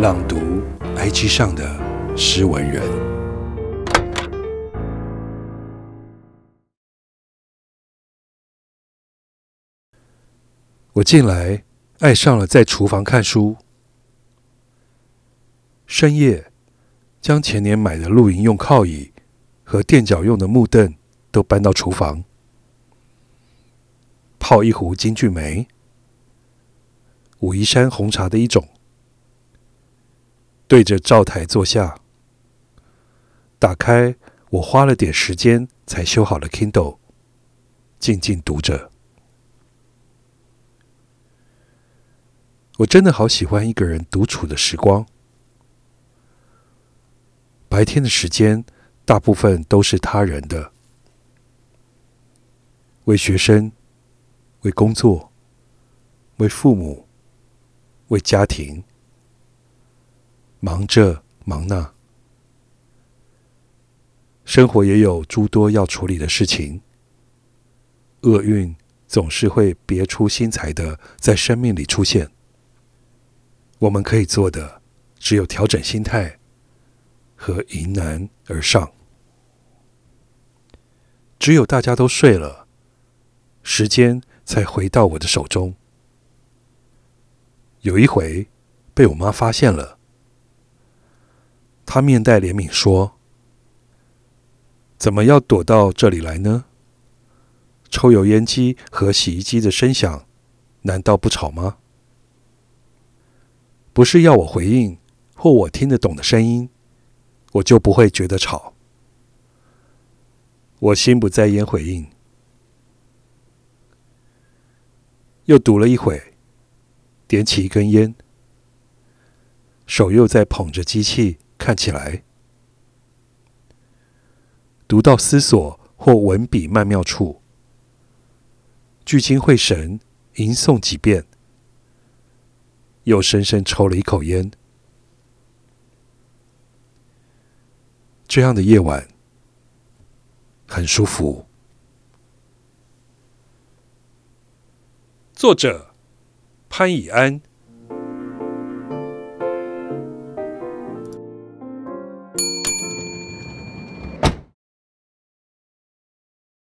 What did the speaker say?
朗读 IG 上的诗文人。我近来爱上了在厨房看书，深夜将前年买的露营用靠椅和垫脚用的木凳都搬到厨房，泡一壶金骏眉，武夷山红茶的一种。对着灶台坐下，打开我花了点时间才修好的 Kindle，静静读着。我真的好喜欢一个人独处的时光。白天的时间大部分都是他人的，为学生，为工作，为父母，为家庭。忙这忙那，生活也有诸多要处理的事情。厄运总是会别出心裁的在生命里出现。我们可以做的，只有调整心态和迎难而上。只有大家都睡了，时间才回到我的手中。有一回，被我妈发现了。他面带怜悯说：“怎么要躲到这里来呢？抽油烟机和洗衣机的声响，难道不吵吗？不是要我回应或我听得懂的声音，我就不会觉得吵。我心不在焉回应，又读了一会，点起一根烟，手又在捧着机器。”看起来，读到思索或文笔曼妙处，聚精会神吟诵几遍，又深深抽了一口烟。这样的夜晚很舒服。作者：潘以安。